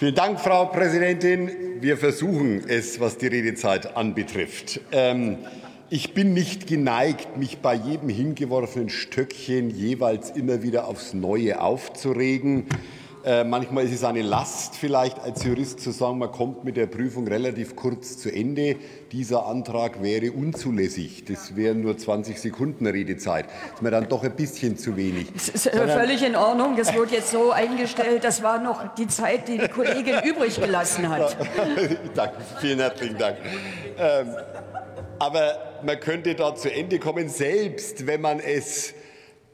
Vielen Dank, Frau Präsidentin. Wir versuchen es, was die Redezeit anbetrifft. Ähm, ich bin nicht geneigt, mich bei jedem hingeworfenen Stöckchen jeweils immer wieder aufs Neue aufzuregen. Äh, manchmal ist es eine Last, vielleicht als Jurist zu sagen, man kommt mit der Prüfung relativ kurz zu Ende. Dieser Antrag wäre unzulässig. Das wären nur 20 Sekunden Redezeit. Das ist mir dann doch ein bisschen zu wenig. Das ist äh, völlig in Ordnung. Das wurde jetzt so eingestellt. Das war noch die Zeit, die die Kollegin übrig gelassen hat. Danke, vielen herzlichen Dank. Ähm, aber man könnte da zu Ende kommen, selbst wenn man es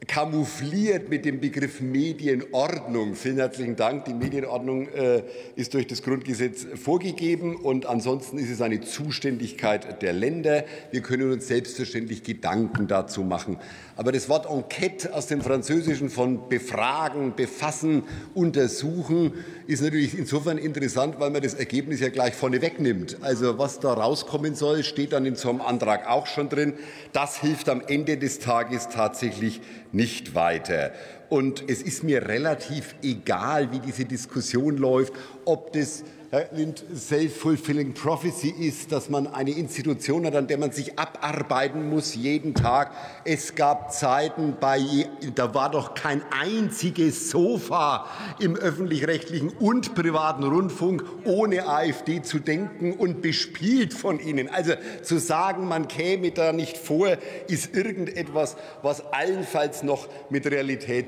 kamoufliert mit dem Begriff Medienordnung. Vielen herzlichen Dank. Die Medienordnung äh, ist durch das Grundgesetz vorgegeben und ansonsten ist es eine Zuständigkeit der Länder. Wir können uns selbstverständlich Gedanken dazu machen. Aber das Wort Enquete aus dem Französischen von befragen, befassen, untersuchen ist natürlich insofern interessant, weil man das Ergebnis ja gleich vorne wegnimmt. Also was da rauskommen soll, steht dann in so einem Antrag auch schon drin. Das hilft am Ende des Tages tatsächlich nicht weiter. Und es ist mir relativ egal, wie diese Diskussion läuft, ob das Self-fulfilling Prophecy ist, dass man eine Institution hat, an der man sich abarbeiten muss jeden Tag. Es gab Zeiten, bei, da war doch kein einziges Sofa im öffentlich-rechtlichen und privaten Rundfunk ohne AfD zu denken und bespielt von ihnen. Also zu sagen, man käme da nicht vor, ist irgendetwas, was allenfalls noch mit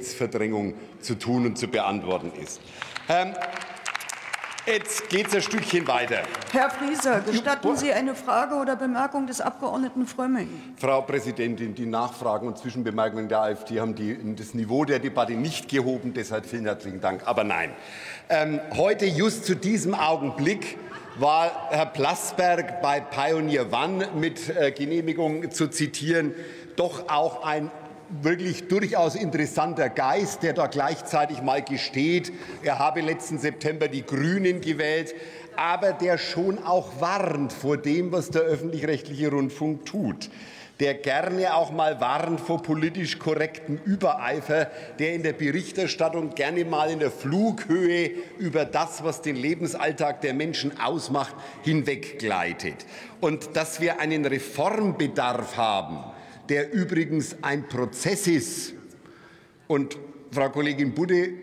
Realitätsverdrängung zu tun und zu beantworten ist. Ähm, Jetzt geht es ein Stückchen weiter. Herr Frieser, gestatten Sie eine Frage oder Bemerkung des Abgeordneten Frömming? Frau Präsidentin, die Nachfragen und Zwischenbemerkungen der AfD haben die, das Niveau der Debatte nicht gehoben. Deshalb vielen herzlichen Dank. Aber nein. Ähm, heute, just zu diesem Augenblick, war Herr Plasberg bei Pioneer One mit äh, Genehmigung zu zitieren, doch auch ein wirklich durchaus interessanter Geist, der da gleichzeitig mal gesteht, er habe letzten September die Grünen gewählt, aber der schon auch warnt vor dem, was der öffentlich-rechtliche Rundfunk tut der gerne auch mal warnt vor politisch korrektem Übereifer, der in der Berichterstattung gerne mal in der Flughöhe über das, was den Lebensalltag der Menschen ausmacht, hinweggleitet. Und dass wir einen Reformbedarf haben, der übrigens ein Prozess ist. Und Frau Kollegin Budde,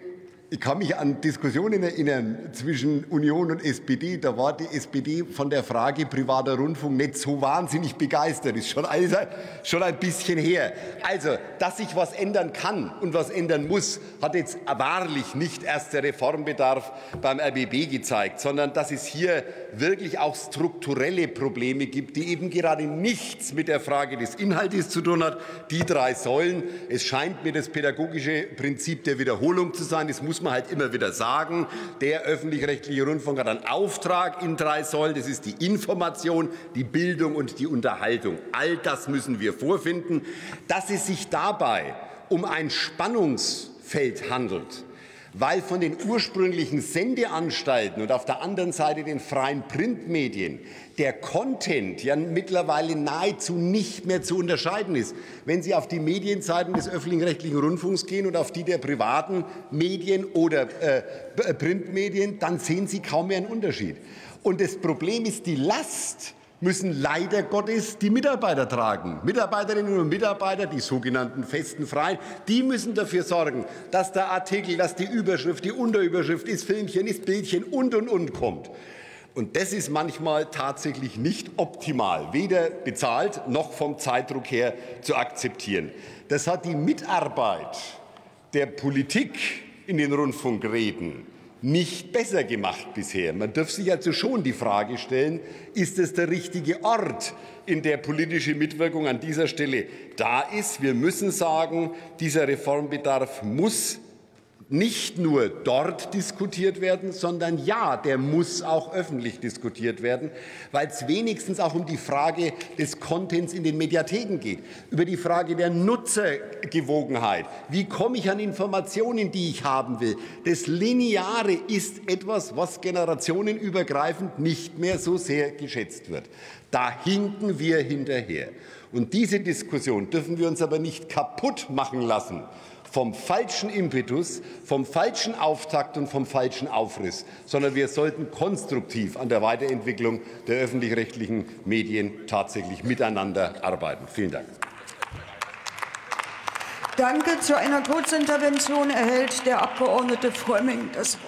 ich kann mich an Diskussionen erinnern zwischen Union und SPD. Da war die SPD von der Frage privater Rundfunk nicht so wahnsinnig begeistert. Ist schon, also, schon ein bisschen her. Also, dass sich was ändern kann und was ändern muss, hat jetzt wahrlich nicht erst der Reformbedarf beim RBB gezeigt, sondern dass es hier wirklich auch strukturelle Probleme gibt, die eben gerade nichts mit der Frage des Inhaltes zu tun hat. Die drei Säulen. Es scheint mir das pädagogische Prinzip der Wiederholung zu sein. Es muss muss man halt immer wieder sagen. Der öffentlich-rechtliche Rundfunk hat einen Auftrag in drei Säulen. Das ist die Information, die Bildung und die Unterhaltung. All das müssen wir vorfinden. Dass es sich dabei um ein Spannungsfeld handelt, weil von den ursprünglichen Sendeanstalten und auf der anderen Seite den freien Printmedien der Content ja mittlerweile nahezu nicht mehr zu unterscheiden ist. Wenn Sie auf die Medienseiten des öffentlich-rechtlichen Rundfunks gehen und auf die der privaten Medien oder äh, Printmedien, dann sehen Sie kaum mehr einen Unterschied. Und das Problem ist die Last, müssen leider Gottes die Mitarbeiter tragen. Mitarbeiterinnen und Mitarbeiter, die sogenannten festen Freien, die müssen dafür sorgen, dass der Artikel, dass die Überschrift, die Unterüberschrift, ist Filmchen, ist Bildchen und und und kommt. Und das ist manchmal tatsächlich nicht optimal, weder bezahlt noch vom Zeitdruck her zu akzeptieren. Das hat die Mitarbeit der Politik in den Rundfunkräten nicht besser gemacht bisher. Man dürfte sich also schon die Frage stellen, ist es der richtige Ort, in der politische Mitwirkung an dieser Stelle da ist? Wir müssen sagen, dieser Reformbedarf muss nicht nur dort diskutiert werden, sondern ja, der muss auch öffentlich diskutiert werden, weil es wenigstens auch um die Frage des Contents in den Mediatheken geht, über die Frage der Nutzergewogenheit. Wie komme ich an Informationen, die ich haben will? Das Lineare ist etwas, was generationenübergreifend nicht mehr so sehr geschätzt wird. Da hinken wir hinterher. Und diese Diskussion dürfen wir uns aber nicht kaputt machen lassen vom falschen Impetus, vom falschen Auftakt und vom falschen Aufriss, sondern wir sollten konstruktiv an der Weiterentwicklung der öffentlich-rechtlichen Medien tatsächlich miteinander arbeiten. Vielen Dank. Danke. Zu einer Kurzintervention erhält der Abgeordnete Frömming das Wort.